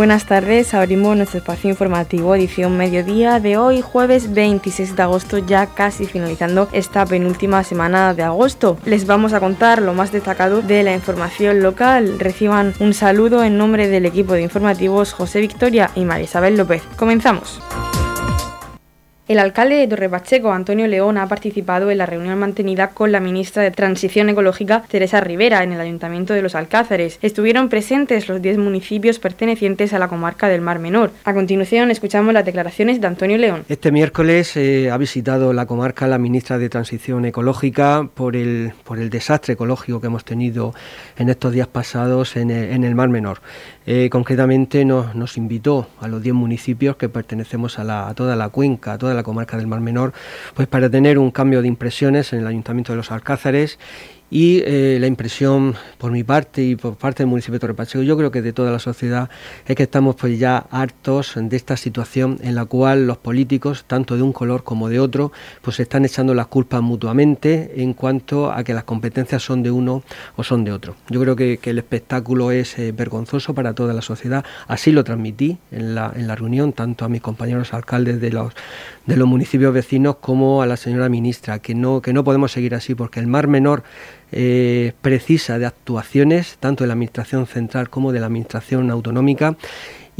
Buenas tardes, abrimos nuestro espacio informativo edición mediodía de hoy, jueves 26 de agosto, ya casi finalizando esta penúltima semana de agosto. Les vamos a contar lo más destacado de la información local. Reciban un saludo en nombre del equipo de informativos José Victoria y María Isabel López. Comenzamos. El alcalde de Torrepacheco, Antonio León, ha participado en la reunión mantenida con la ministra de Transición Ecológica, Teresa Rivera, en el Ayuntamiento de Los Alcázares. Estuvieron presentes los 10 municipios pertenecientes a la comarca del Mar Menor. A continuación, escuchamos las declaraciones de Antonio León. Este miércoles eh, ha visitado la comarca la ministra de Transición Ecológica por el, por el desastre ecológico que hemos tenido en estos días pasados en el, Mar Menor. Eh, concretamente nos, invitó a los 10 municipios que pertenecemos a, a toda la cuenca, a toda la comarca del Mar Menor, pues para tener un cambio de impresiones en el Ayuntamiento de los Alcázares y eh, la impresión por mi parte y por parte del municipio de Torre Pacheco, yo creo que de toda la sociedad, es que estamos pues ya hartos de esta situación en la cual los políticos, tanto de un color como de otro, pues están echando las culpas mutuamente en cuanto a que las competencias son de uno o son de otro. Yo creo que, el espectáculo es eh, vergonzoso para toda la sociedad, así lo transmití en la, en la reunión, tanto a mis compañeros alcaldes de los, de los municipios vecinos como a la señora ministra, que no, que no podemos seguir así, porque el Mar Menor eh, precisa de actuaciones tanto de la Administración central como de la Administración autonómica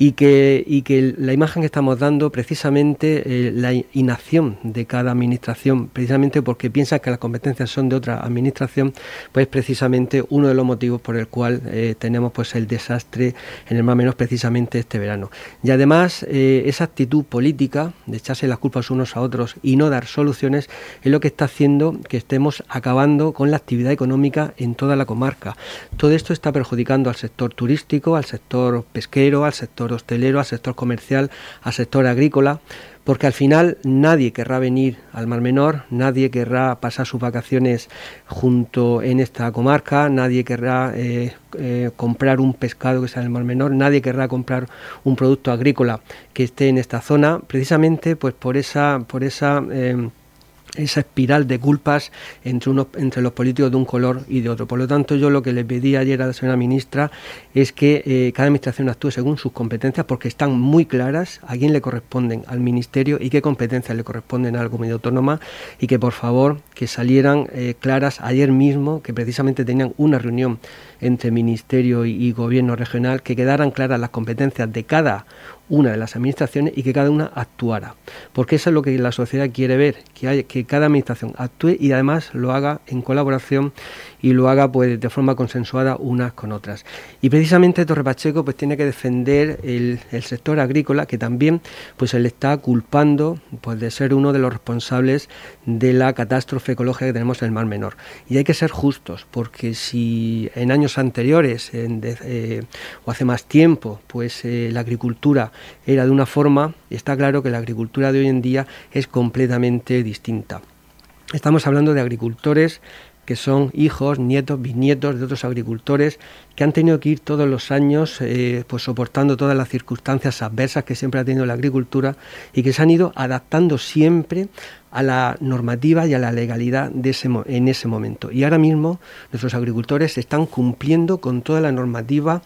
y que, y que la imagen que estamos dando precisamente eh, la inacción de cada administración, precisamente porque piensa que las competencias son de otra administración, pues precisamente uno de los motivos por el cual eh, tenemos pues el desastre en el más menos precisamente este verano. Y además eh, esa actitud política de echarse las culpas unos a otros y no dar soluciones es lo que está haciendo que estemos acabando con la actividad económica en toda la comarca. Todo esto está perjudicando al sector turístico, al sector pesquero, al sector hostelero, al sector comercial, al sector agrícola, porque al final nadie querrá venir al Mar Menor, nadie querrá pasar sus vacaciones junto en esta comarca, nadie querrá eh, eh, comprar un pescado que sea en el Mar Menor, nadie querrá comprar un producto agrícola que esté en esta zona, precisamente pues por esa, por esa eh, esa espiral de culpas entre, uno, entre los políticos de un color y de otro. Por lo tanto, yo lo que le pedí ayer a la señora ministra es que eh, cada administración actúe según sus competencias, porque están muy claras a quién le corresponden al ministerio y qué competencias le corresponden a la comunidad autónoma, y que por favor que salieran eh, claras ayer mismo, que precisamente tenían una reunión entre ministerio y gobierno regional, que quedaran claras las competencias de cada una de las administraciones y que cada una actuara. Porque eso es lo que la sociedad quiere ver, que, hay, que cada administración actúe y además lo haga en colaboración y lo haga pues de forma consensuada unas con otras. Y precisamente Torre Pacheco pues tiene que defender el, sector agrícola que también pues se le está culpando pues de ser uno de los responsables de la catástrofe ecológica que tenemos en el Mar Menor. Y hay que ser justos porque si en años anteriores eh, o hace más tiempo pues eh, la agricultura era de una forma, está claro que la agricultura de hoy en día es completamente distinta. Estamos hablando de agricultores que son hijos, nietos, bisnietos de otros agricultores que han tenido que ir todos los años eh, pues soportando todas las circunstancias adversas que siempre ha tenido la agricultura y que se han ido adaptando siempre a la normativa y a la legalidad de ese, en ese momento. Y ahora mismo nuestros agricultores están cumpliendo con toda la normativa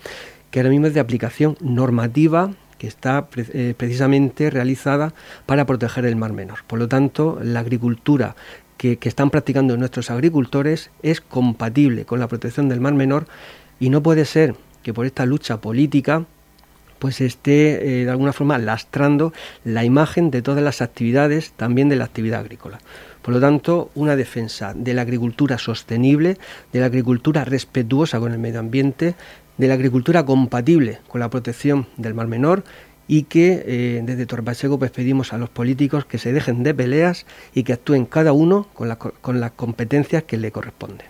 que ahora mismo es de aplicación normativa que está eh, precisamente realizada para proteger el mar menor. Por lo tanto, la agricultura que, están practicando nuestros agricultores es compatible con la protección del mar menor y no puede ser que por esta lucha política pues esté eh, de alguna forma lastrando la imagen de todas las actividades, también de la actividad agrícola. Por lo tanto, una defensa de la agricultura sostenible, de la agricultura respetuosa con el medio ambiente, de la agricultura compatible con la protección del Mar Menor y que eh, desde Torpacheco pues pedimos a los políticos que se dejen de peleas y que actúen cada uno con, con las competencias que le corresponden.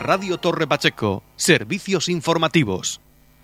Radio Torre Pacheco, servicios informativos.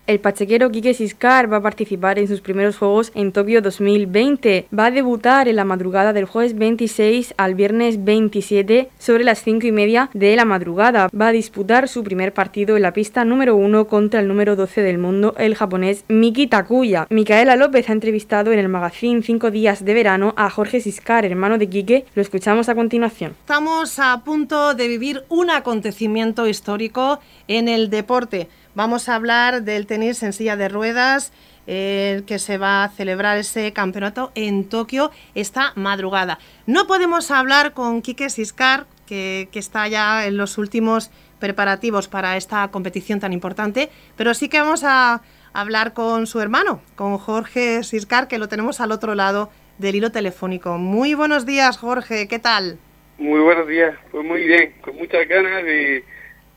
El pachequero Quique Siscar va a participar en sus primeros Juegos en Tokio 2020. Va a debutar en la madrugada del jueves 26 al viernes 27 sobre las 5 y media de la madrugada. Va a disputar su primer partido en la pista número 1 contra el número 12 del mundo, el japonés Miki Takuya. Micaela López ha entrevistado en el magazine 5 días de verano a Jorge Siscar, hermano de Quique. Lo escuchamos a continuación. Estamos a punto de vivir un acontecimiento histórico en el deporte. Vamos a hablar del tenis en silla de ruedas, el que se va a celebrar ese campeonato en Tokio esta madrugada. No podemos hablar con Quique Siscar, que, que, está ya en los últimos preparativos para esta competición tan importante, pero sí que vamos a hablar con su hermano, con Jorge Siscar, que lo tenemos al otro lado del hilo telefónico. Muy buenos días, Jorge, ¿qué tal? Muy buenos días, pues muy bien, con muchas ganas y,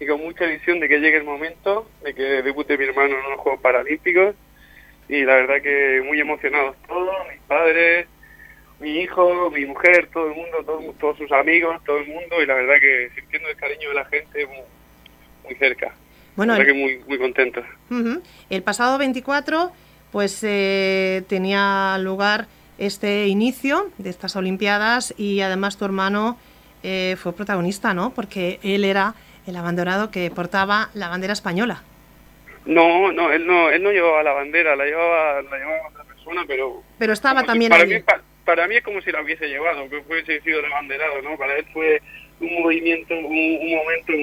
y con mucha visión de que llegue el momento de que debute mi hermano en los Juegos Paralímpicos y la verdad que muy emocionados todos, mis padres, mi hijo, mi mujer, todo el mundo, todos sus amigos, todo el mundo y la verdad que sintiendo el cariño de la gente muy, muy cerca. Bueno, el, que muy, muy contento. uh -huh. el pasado 24 pues eh, tenía lugar este inicio de estas Olimpiadas y además tu hermano eh, fue protagonista, ¿no? Porque él era el abanderado que portaba la bandera española. No, no, él no, él no llevaba la bandera, la llevaba, la llevaba otra persona, pero... Pero estaba también si, para allí. Mí, para, para, mí es como si la hubiese llevado, que hubiese sido el abanderado, ¿no? Para él fue un movimiento, un, un momento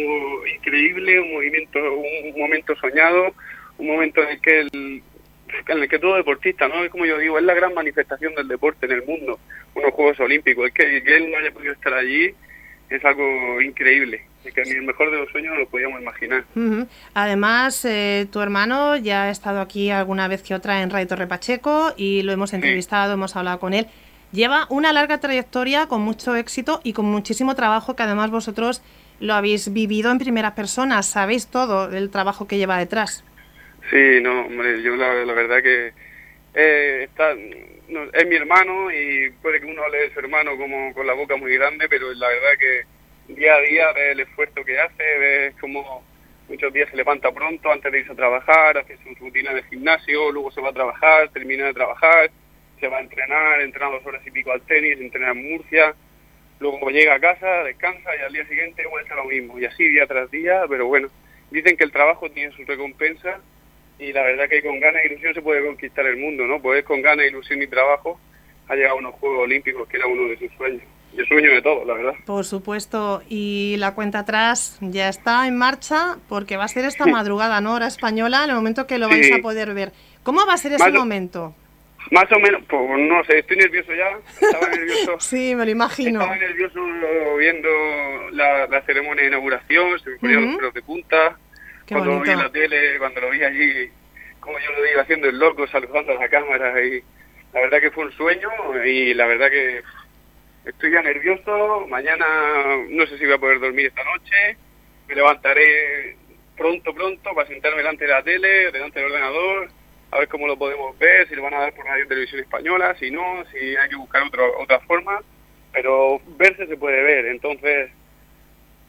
increíble, un movimiento, un momento soñado, un momento en el que el, en el que todo deportista, ¿no? Es como yo digo, es la gran manifestación del deporte en el mundo, unos Juegos Olímpicos. El que, que él no haya podido estar allí es algo increíble, que ni el mejor de los sueños no lo podíamos imaginar. Uh -huh. Además, eh, tu hermano ya ha estado aquí alguna vez que otra en Radio Torre Pacheco y lo hemos entrevistado, sí. hemos hablado con él. Lleva una larga trayectoria con mucho éxito y con muchísimo trabajo que además vosotros lo habéis vivido en primera persona, sabéis todo del trabajo que lleva detrás. Sí, no, hombre, yo la, la verdad que eh, está, no, es mi hermano y puede que uno hable de su hermano como con la boca muy grande, pero la verdad que día a día ve el esfuerzo que hace, ve como muchos días se levanta pronto antes de irse a trabajar, hace su rutina de gimnasio, luego se va a trabajar, termina de trabajar, se va a entrenar, entrena dos horas y pico al tenis, entrena en Murcia, luego llega a casa, descansa y al día siguiente vuelve a lo mismo, y así día tras día, pero bueno, dicen que el trabajo tiene su recompensa y la verdad que con ganas e ilusión se puede conquistar el mundo, ¿no? Pues con ganas, ilusión y trabajo ha llegado a unos Juegos Olímpicos que era uno de sus sueños. Y el sueño de todos, la verdad. Por supuesto. Y la cuenta atrás ya está en marcha porque va a ser esta madrugada, ¿no? Hora española, en el momento que lo vais a poder ver. ¿Cómo va a ser ese más momento? Más o menos, pues no sé, estoy nervioso ya. Estaba nervioso. sí, me lo imagino. Estaba nervioso viendo la, la ceremonia de inauguración, se me ponían uh -huh. los pelos de punta. Qué cuando bonito. lo vi en la tele, cuando lo vi allí, como yo lo digo, haciendo el loco, saludando a la cámara y la verdad que fue un sueño y la verdad que estoy ya nervioso, mañana no sé si voy a poder dormir esta noche, me levantaré pronto, pronto para sentarme delante de la tele, delante del ordenador, a ver cómo lo podemos ver, si lo van a dar por radio televisión española, si no, si hay que buscar otro, otra forma, pero verse se puede ver, entonces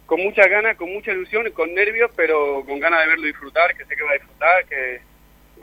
con muchas ganas, con mucha ilusión, con nervios, pero con ganas de verlo disfrutar, que sé que va a disfrutar, que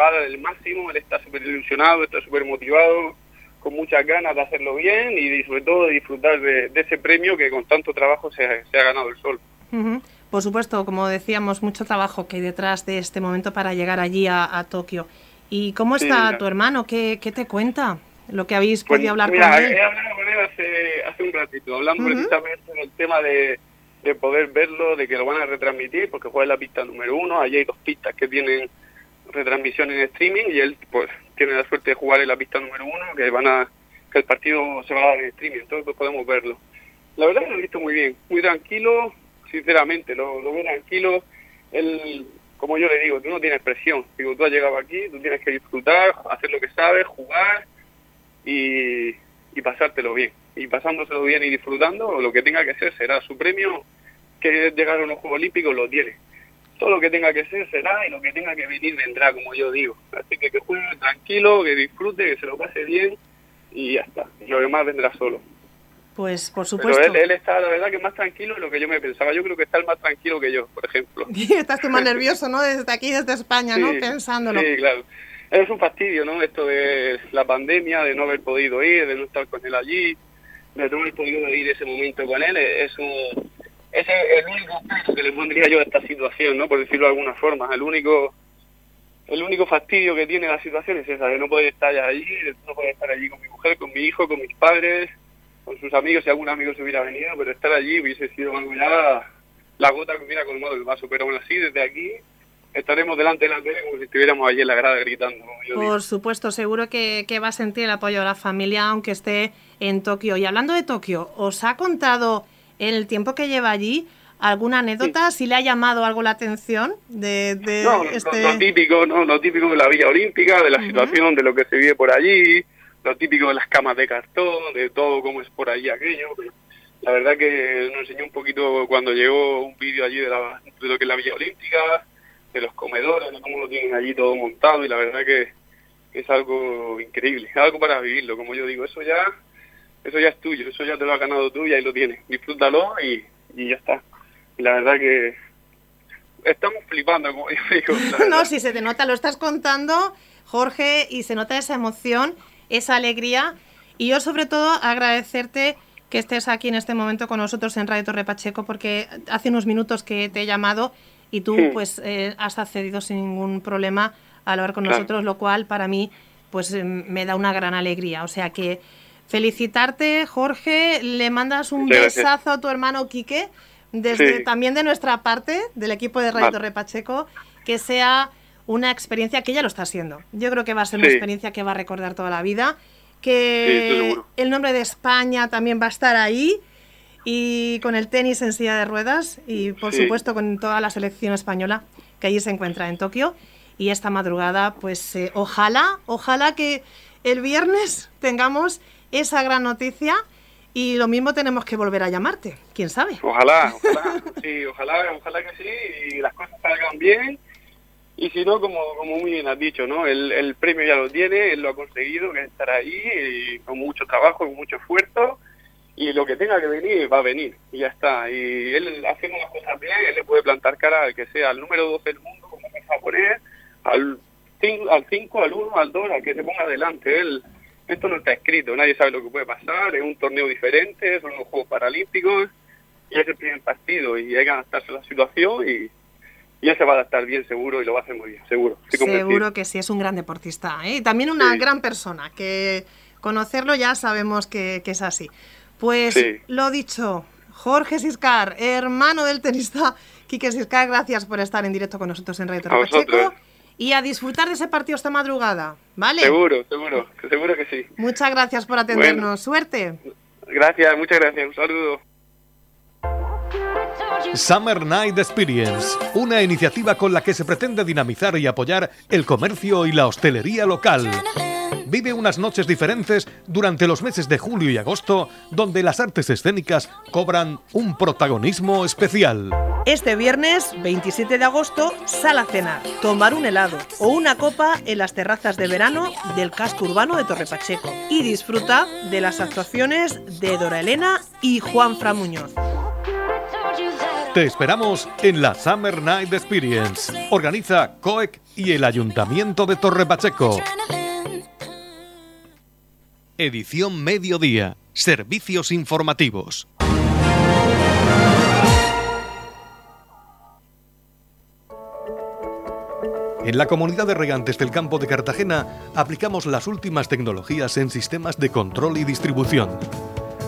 va a dar el máximo, él está súper ilusionado, está súper motivado, con muchas ganas de hacerlo bien y sobre todo de disfrutar de, de ese premio que con tanto trabajo se, se ha ganado el sol. Uh -huh. Por supuesto, como decíamos, mucho trabajo que hay detrás de este momento para llegar allí a, a Tokio. ¿Y cómo está sí, tu hermano? ¿Qué, ¿Qué, te cuenta? Lo que habéis pues, podido hablar mira, con él. He hablado con él hace, hace un ratito, hablando uh -huh. precisamente del tema de, de poder verlo, de que lo van a retransmitir, porque juega en la pista número uno, allí hay dos pistas que tienen retransmisión en streaming y él pues tiene la suerte de jugar en la pista número uno, que van a que el partido se va a dar en streaming, entonces pues podemos verlo. La verdad que lo he visto muy bien, muy tranquilo, sinceramente, lo, veo tranquilo, él, como yo le digo, tú no tienes presión, digo, tú has llegado aquí, tú tienes que disfrutar, hacer lo que sabes, jugar y pasártelo bien, y pasándoselo bien y disfrutando, lo que tenga que ser será su premio, que es llegar a unos Juegos Olímpicos, lo tiene todo lo que tenga que ser será y lo que tenga que venir vendrá, como yo digo. Así que que juegue tranquilo, que disfrute, que se lo pase bien y ya está. Y lo demás vendrá solo. Pues por supuesto. Pero él, está, la verdad, que más tranquilo de lo que yo me pensaba. Yo creo que está el más tranquilo que yo, por ejemplo. Estás tú más nervioso, ¿no? Desde aquí, desde España, ¿no? Pensándolo. Sí, claro. Es un fastidio, ¿no? Esto de la pandemia, de no haber podido ir, de no estar con él allí, de no haber podido ir ese momento con él. Es ese es el único que le pondría yo a esta situación, ¿no? Por decirlo de alguna forma. El único el único fastidio que tiene la situación es esa, de no poder estar allí, de no poder estar allí con mi mujer, con mi hijo, con mis padres, con sus amigos, si algún amigo se hubiera venido, pero estar allí hubiese sido algo la gota que hubiera colmado el vaso. Pero aún así, desde aquí estaremos delante de la tele como si estuviéramos allí en la grada gritando. Por supuesto, seguro que, que va a sentir el apoyo de la familia, aunque esté en Tokio. Y hablando de Tokio, ¿os ha contado en el tiempo que lleva allí alguna anécdota? ¿Si le ha llamado algo la atención de, este... lo, típico, ¿no? Lo típico de la Villa Olímpica, de la situación, de lo que se vive por allí, lo típico de las camas de cartón, de todo cómo es por allí aquello. La verdad que nos enseñó un poquito cuando llegó un vídeo allí de, la, de lo que es la Villa Olímpica, de los comedores, de cómo lo tienen allí todo montado y la verdad que es algo increíble, es algo para vivirlo, como yo digo, eso ya eso ya es tuyo, eso ya te lo has ganado tú y ahí lo tienes, disfrútalo y, y ya está la verdad que estamos flipando, como yo digo. no, si se te nota, lo estás contando, Jorge, y se nota esa emoción, esa alegría. Y yo sobre todo agradecerte que estés aquí en este momento con nosotros en Radio Torre Pacheco, porque hace unos minutos que te he llamado y tú pues eh, has accedido sin ningún problema a hablar con nosotros, lo cual para mí pues eh, me da una gran alegría. O sea que felicitarte, Jorge, le mandas un besazo a tu hermano Quique desde también de nuestra parte, del equipo de Radio Torre Pacheco, que sea una experiencia que ya lo está haciendo. Yo creo que va a ser una experiencia que va a recordar toda la vida, que el nombre de España también va a estar ahí y con el tenis en silla de ruedas y por supuesto con toda la selección española que allí se encuentra en Tokio y esta madrugada pues eh, ojalá, ojalá que el viernes tengamos esa gran noticia y lo mismo tenemos que volver a llamarte, quién sabe. Ojalá, ojalá, sí, ojalá, ojalá que sí, y las cosas salgan bien. Y si no, como, como muy bien has dicho, ¿no? El, el premio ya lo tiene, él lo ha conseguido, que estar ahí, y con mucho trabajo, con mucho esfuerzo, y lo que tenga que venir, va a venir, y ya está. Y él haciendo las cosas bien, él le puede plantar cara al que sea, al número 12 del mundo, como a poner, al 5, al 5, al 1, al 2, al que se ponga adelante. Él esto no está escrito, nadie sabe lo que puede pasar, es un torneo diferente, son los Juegos Paralímpicos, y es el primer partido y hay que adaptarse a la situación y, ya se va a adaptar bien seguro y lo va a hacer muy bien, seguro. Seguro que sí, es un gran deportista ¿eh? y también una gran persona, que conocerlo ya sabemos que, es así. Pues lo dicho, Jorge Siscar, hermano del tenista Quique Siscar, gracias por estar en directo con nosotros en Radio Pacheco y a disfrutar de ese partido esta madrugada, ¿vale? Seguro, seguro, seguro que sí. Muchas gracias por atendernos. Suerte. Gracias, muchas gracias. Un saludo. Summer Night Experience, una iniciativa con la que se pretende dinamizar y apoyar el comercio y la hostelería local. Vive unas noches diferentes durante los meses de julio y agosto, donde las artes escénicas cobran un protagonismo especial. Este viernes 27 de agosto, sal a cenar, tomar un helado o una copa en las terrazas de verano del casco urbano de Torre Pacheco y disfruta de las actuaciones de Dora Elena y Juan Fra Muñoz. Te esperamos en la Summer Night Experience. Organiza COEC y el Ayuntamiento de Torre Pacheco. Edición Mediodía. Servicios informativos. En la comunidad de regantes del campo de Cartagena aplicamos las últimas tecnologías en sistemas de control y distribución,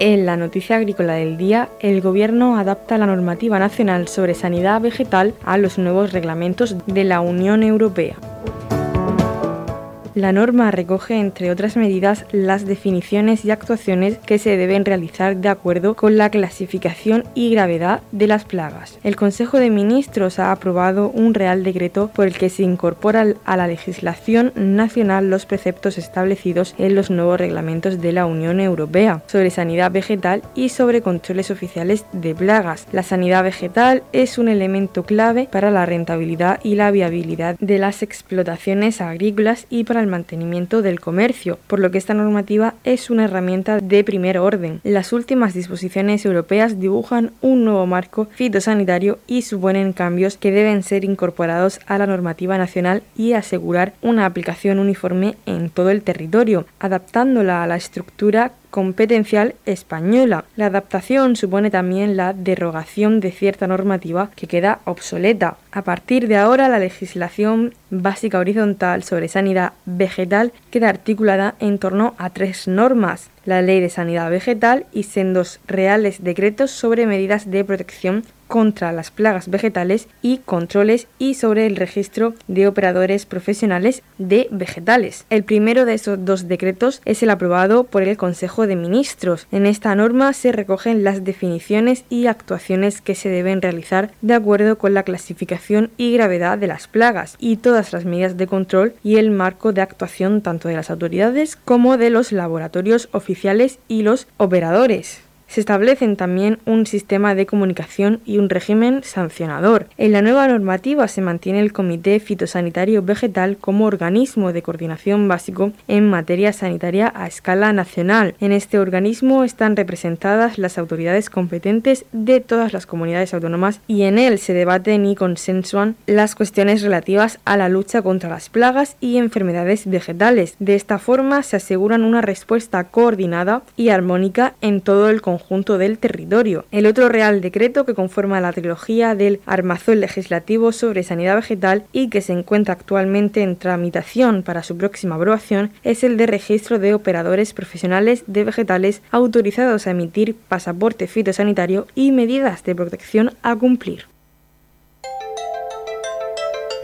En la noticia agrícola del día, el Gobierno adapta la normativa nacional sobre sanidad vegetal a los nuevos reglamentos de la Unión Europea. La norma recoge, entre otras medidas, las definiciones y actuaciones que se deben realizar de acuerdo con la clasificación y gravedad de las plagas. El Consejo de Ministros ha aprobado un Real Decreto por el que se incorpora a la legislación nacional los preceptos establecidos en los nuevos reglamentos de la Unión Europea sobre sanidad vegetal y sobre controles oficiales de plagas. La sanidad vegetal es un elemento clave para la rentabilidad y la viabilidad de las explotaciones agrícolas y para el mantenimiento del comercio, por lo que esta normativa es una herramienta de primer orden. Las últimas disposiciones europeas dibujan un nuevo marco fitosanitario y suponen cambios que deben ser incorporados a la normativa nacional y asegurar una aplicación uniforme en todo el territorio, adaptándola a la estructura competencial española. La adaptación supone también la derogación de cierta normativa que queda obsoleta. A partir de ahora, la legislación básica horizontal sobre sanidad vegetal queda articulada en torno a tres normas. La Ley de Sanidad Vegetal y sendos reales decretos sobre medidas de protección contra las plagas vegetales y controles y sobre el registro de operadores profesionales de vegetales. El primero de esos dos decretos es el aprobado por el Consejo de Ministros. En esta norma se recogen las definiciones y actuaciones que se deben realizar de acuerdo con la clasificación y gravedad de las plagas y todas las medidas de control y el marco de actuación tanto de las autoridades como de los laboratorios oficiales y los operadores. Se establecen también un sistema de comunicación y un régimen sancionador. En la nueva normativa se mantiene el Comité Fitosanitario Vegetal como organismo de coordinación básico en materia sanitaria a escala nacional. En este organismo están representadas las autoridades competentes de todas las comunidades autónomas y en él se debaten y consensuan las cuestiones relativas a la lucha contra las plagas y enfermedades vegetales. De esta forma se aseguran una respuesta coordinada y armónica en todo el conjunto conjunto del territorio. El otro Real Decreto que conforma la trilogía del armazón legislativo sobre sanidad vegetal y que se encuentra actualmente en tramitación para su próxima aprobación es el de registro de operadores profesionales de vegetales autorizados a emitir pasaporte fitosanitario y medidas de protección a cumplir.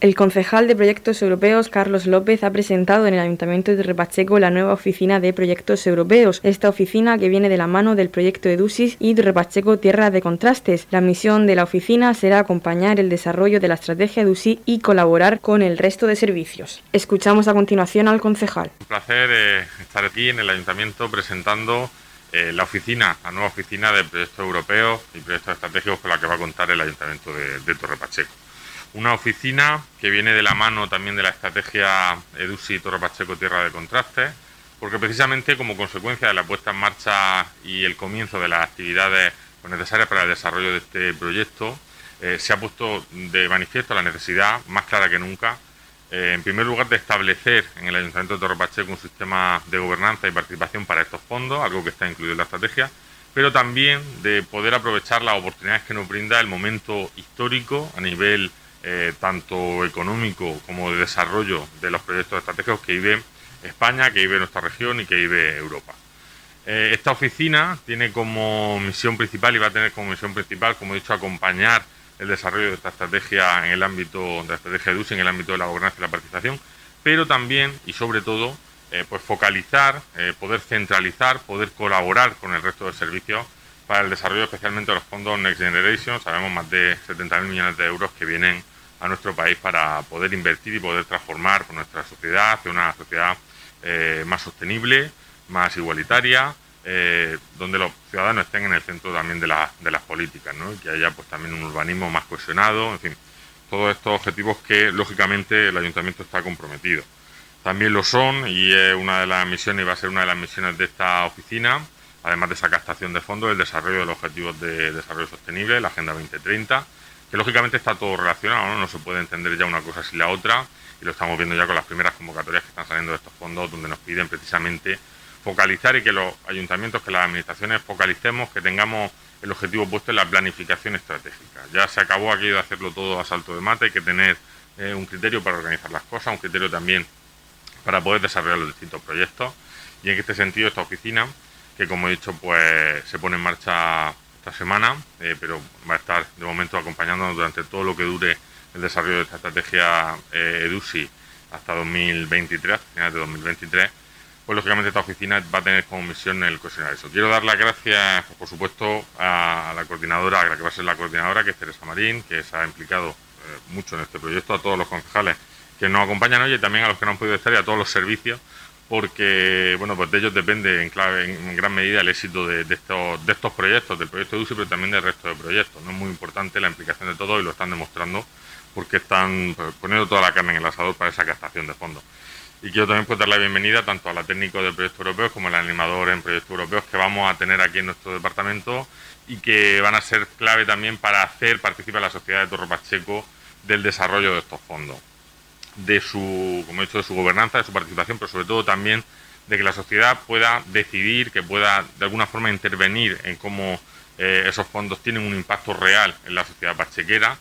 El concejal de Proyectos Europeos, Carlos López, ha presentado en el Ayuntamiento de Repacheco la nueva oficina de Proyectos Europeos. Esta oficina, que viene de la mano del proyecto EDUSIS y Repacheco Tierra de Contrastes. La misión de la oficina será acompañar el desarrollo de la estrategia EDUSI y colaborar con el resto de servicios. Escuchamos a continuación al concejal. Un placer eh, estar aquí en el Ayuntamiento presentando eh, la oficina, la nueva oficina de proyectos europeos y proyectos estratégicos con la que va a contar el Ayuntamiento de, de Torre Pacheco una oficina que viene de la mano también de la estrategia EDUSI Torre Pacheco Tierra de Contraste, porque precisamente como consecuencia de la puesta en marcha y el comienzo de las actividades necesarias para el desarrollo de este proyecto, eh, se ha puesto de manifiesto la necesidad, más clara que nunca, eh, en primer lugar, de establecer en el Ayuntamiento de Torre Pacheco un sistema de gobernanza y participación para estos fondos, algo que está incluido en la estrategia, pero también de poder aprovechar las oportunidades que nos brinda el momento histórico a nivel eh, tanto económico como de desarrollo de los proyectos estratégicos que vive España, que vive nuestra región y que vive Europa. Eh, esta oficina tiene como misión principal y va a tener como misión principal, como he dicho, acompañar el desarrollo de esta estrategia en el ámbito de la estrategia de UCI, en el ámbito de la gobernanza y la participación, pero también y sobre todo eh, pues focalizar, poder centralizar, poder colaborar con el resto de servicios para el desarrollo especialmente de los fondos Next Generation. Sabemos más de 70.000 millones de euros que vienen a nuestro país para poder invertir y poder transformar nuestra sociedad hacia una sociedad eh, más sostenible, más igualitaria, eh, donde los ciudadanos estén en el centro también de, las políticas, ¿no? y que haya pues también un urbanismo más cohesionado, en fin, todos estos objetivos que lógicamente el ayuntamiento está comprometido. También lo son y es una de las misiones y va a ser una de las misiones de esta oficina además de esa captación de fondos, el desarrollo de los objetivos de desarrollo sostenible, la Agenda 2030, que lógicamente está todo relacionado, ¿no? se puede entender ya una cosa sin la otra, y lo estamos viendo ya con las primeras convocatorias que están saliendo de estos fondos, donde nos piden precisamente focalizar y que los ayuntamientos, que las administraciones focalicemos, que tengamos el objetivo puesto en la planificación estratégica. Ya se acabó aquí de hacerlo todo a salto de mate, hay que tener eh, un criterio para organizar las cosas, un criterio también para poder desarrollar los distintos proyectos. Y en este sentido, esta oficina, que como he dicho, pues se pone en marcha esta semana, eh, pero va a estar de momento acompañándonos durante todo lo que dure el desarrollo de esta estrategia eh, EDUSI hasta 2023, finales de 2023 pues lógicamente esta oficina va a tener como misión el cohesionar eso. Quiero dar las gracias, por supuesto, a la coordinadora, a la que va a ser la coordinadora, que es Teresa Marín, que se ha implicado eh, mucho en este proyecto, a todos los concejales que nos acompañan hoy y también a los que no han podido estar y a todos los servicios, porque bueno, pues de ellos depende en, clave, en gran medida el éxito de, estos, de estos proyectos, del proyecto de UCI, pero también del resto de proyectos. No es muy importante la implicación de todos y lo están demostrando porque están pues, poniendo toda la carne en el asador para esa captación de fondos. Y quiero también pues, dar la bienvenida tanto a la técnico del proyecto europeo como al animador en proyectos europeos que vamos a tener aquí en nuestro departamento y que van a ser clave también para hacer participar a la sociedad de Torre Pacheco del desarrollo de estos fondos, de su, como he dicho, de su gobernanza, de su participación, pero sobre todo también de que la sociedad pueda decidir, que pueda de alguna forma intervenir en cómo eh, esos fondos tienen un impacto real en la sociedad pachequera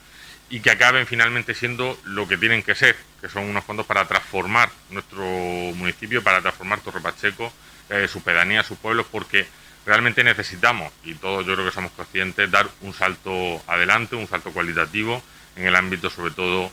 y que acaben finalmente siendo lo que tienen que ser, que son unos fondos para transformar nuestro municipio, para transformar Torre Pacheco, eh, su pedanía, sus pueblos, porque realmente necesitamos, y todos yo creo que somos conscientes, dar un salto adelante, un salto cualitativo en el ámbito sobre todo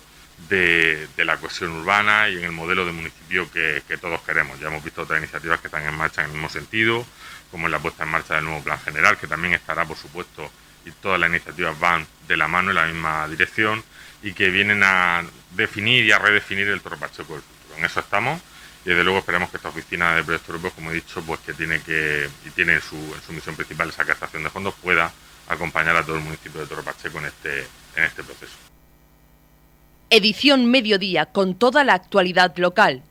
de, la cohesión urbana y en el modelo de municipio que, todos queremos. Ya hemos visto otras iniciativas que están en marcha en el mismo sentido, como en la puesta en marcha del nuevo plan general, que también estará, por supuesto, y todas las iniciativas van de la mano en la misma dirección y que vienen a definir y a redefinir el Torre Pacheco del futuro. En eso estamos y desde luego esperamos que esta oficina de proyectos europeos, como he dicho, pues que tiene que y tiene en su, en su misión principal esa captación de fondos, pueda acompañar a todo el municipio de Torre Pacheco en este, en este proceso. Edición Mediodía con toda la actualidad local.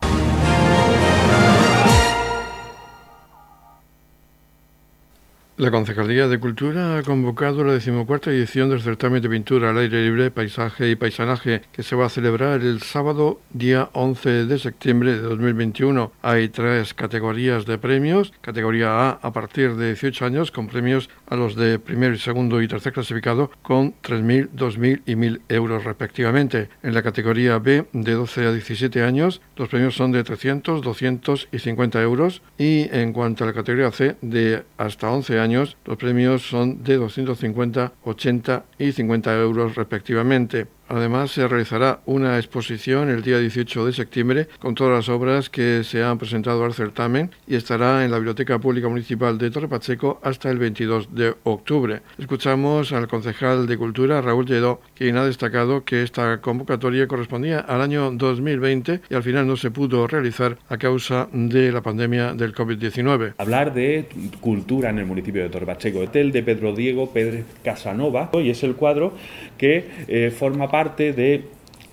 La Concejalía de Cultura ha convocado la decimocuarta edición del certamen de pintura al aire libre, paisaje y paisanaje que se va a celebrar el sábado día 11 de septiembre de 2021. Hay tres categorías de premios. Categoría A a partir de 18 años con premios a los de primer, segundo y tercer clasificado con 3.000, 2.000 y 1.000 euros respectivamente. En la categoría B de 12 a 17 años los premios son de 300, 200 y 50 euros. Y en cuanto a la categoría C de hasta 11 años años, los premios son de 250, 80 y 50 euros respectivamente. Además, se realizará una exposición el día 18 de septiembre con todas las obras que se han presentado al certamen y estará en la Biblioteca Pública Municipal de Torre Pacheco hasta el 22 de octubre. Escuchamos al concejal de Cultura, Raúl Lledó, quien ha destacado que esta convocatoria correspondía al año 2020 y al final no se pudo realizar a causa de la pandemia del COVID-19. Hablar de cultura en el municipio de Torre Pacheco. El de Pedro Diego Pérez Casanova y es el cuadro que eh, forma parte de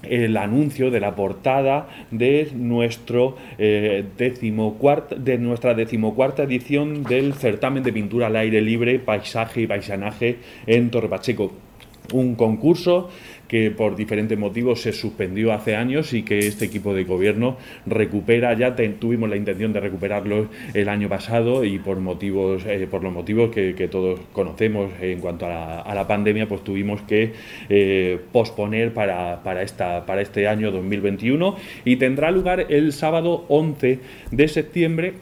el anuncio de la portada de nuestro eh, de nuestra decimocuarta edición del certamen de pintura al aire libre, paisaje y paisanaje en Torre Pacheco. Un concurso que por diferentes motivos se suspendió hace años y que este equipo de gobierno recupera. Ya tuvimos la intención de recuperarlo el año pasado y por motivos, eh, por los motivos que, todos conocemos en cuanto a la, pandemia, pues tuvimos que eh, posponer para, para, esta, para este año 2021 y tendrá lugar el sábado 11 de septiembre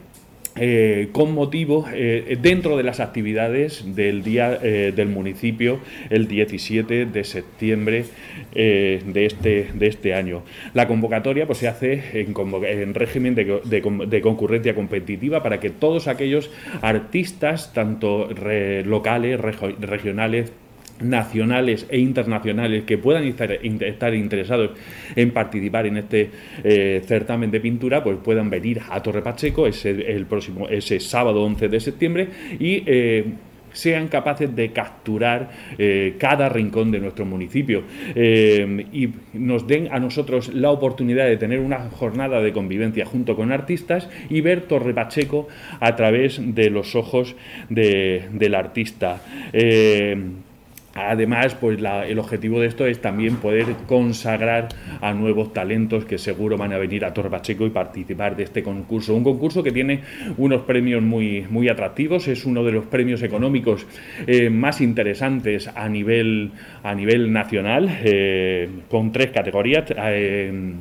eh, con motivo eh, dentro de las actividades del día eh, del municipio el 17 de septiembre de, este, de este año. La convocatoria pues, se hace en, régimen de, concurrencia competitiva para que todos aquellos artistas, tanto locales, regionales, nacionales e internacionales que puedan estar, interesados en participar en este eh, certamen de pintura, pues puedan venir a Torre Pacheco ese, el próximo, ese sábado 11 de septiembre y eh, sean capaces de capturar eh, cada rincón de nuestro municipio y nos den a nosotros la oportunidad de tener una jornada de convivencia junto con artistas y ver Torre Pacheco a través de los ojos del artista. Además, pues el objetivo de esto es también poder consagrar a nuevos talentos que seguro van a venir a Torre Pacheco y participar de este concurso. Un concurso que tiene unos premios muy, muy atractivos, es uno de los premios económicos eh, más interesantes a nivel, a nivel nacional, eh, con tres categorías. Eh,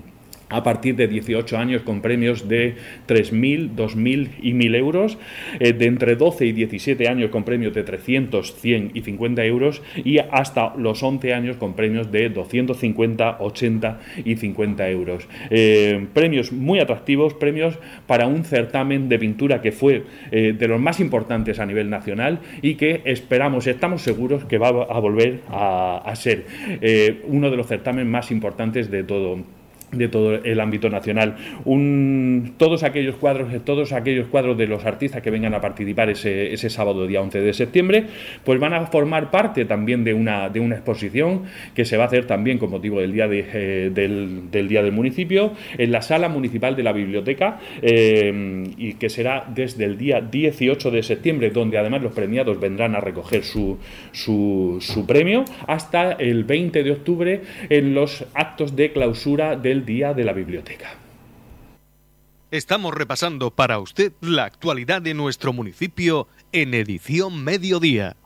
a partir de 18 años con premios de 3.000, 2.000 y 1.000 euros, eh, de entre 12 y 17 años con premios de 300, 100 y 50 euros y hasta los 11 años con premios de 250, 80 y 50 euros. Eh, premios muy atractivos, premios para un certamen de pintura que fue eh, de los más importantes a nivel nacional y que esperamos, estamos seguros que va a volver a, a ser uno de los certámenes más importantes de todo de todo el ámbito nacional. Todos aquellos cuadros, todos aquellos cuadros de los artistas que vengan a participar ese, ese, sábado día 11 de septiembre, pues van a formar parte también de una, de una exposición que se va a hacer también con motivo del día, eh, del, del, día del municipio en la sala municipal de la biblioteca eh, y que será desde el día 18 de septiembre, donde además los premiados vendrán a recoger su, su, su premio, hasta el 20 de octubre en los actos de clausura del Día de la Biblioteca. Estamos repasando para usted la actualidad de nuestro municipio en edición mediodía.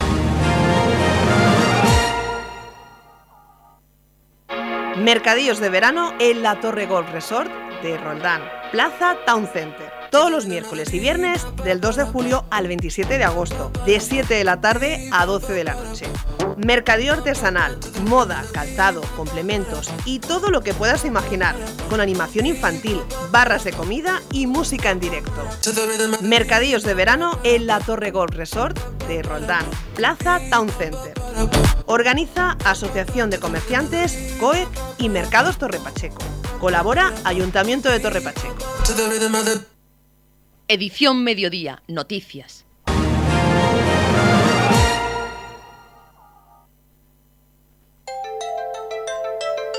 Mercadillos de verano en la Torre Golf Resort de Roldán, Plaza Town Center. Todos los miércoles y viernes del 2 de julio al 27 de agosto, de 7 de la tarde a 12 de la noche. Mercadillo artesanal, moda, calzado, complementos y todo lo que puedas imaginar, con animación infantil, barras de comida y música en directo. Mercadillos de verano en la Torre Golf Resort de Roldán, Plaza Town Center. Organiza Asociación de Comerciantes, COEC y Mercados Torre Pacheco. Colabora Ayuntamiento de Torre Pacheco. Edición Mediodía, Noticias.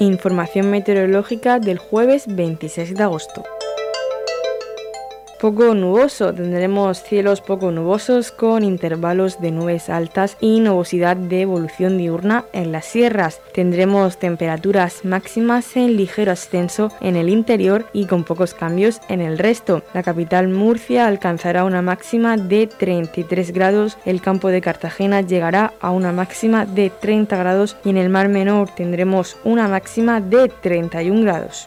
Información meteorológica del jueves 26 de agosto. Poco nuboso, tendremos cielos poco nubosos con intervalos de nubes altas y nubosidad de evolución diurna en las sierras. Tendremos temperaturas máximas en ligero ascenso en el interior y con pocos cambios en el resto. La capital Murcia alcanzará una máxima de 33 grados, el campo de Cartagena llegará a una máxima de 30 grados y en el Mar Menor tendremos una máxima de 31 grados.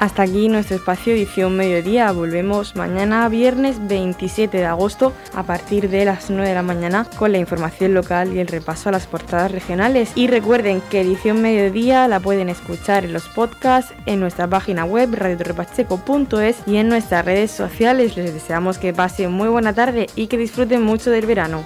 Hasta aquí nuestro espacio edición mediodía. Volvemos mañana viernes 27 de agosto a partir de las 9 de la mañana con la información local y el repaso a las portadas regionales. Y recuerden que edición mediodía la pueden escuchar en los podcasts, en nuestra página web radiotorrepacheco.es y en nuestras redes sociales. Les deseamos que pasen muy buena tarde y que disfruten mucho del verano.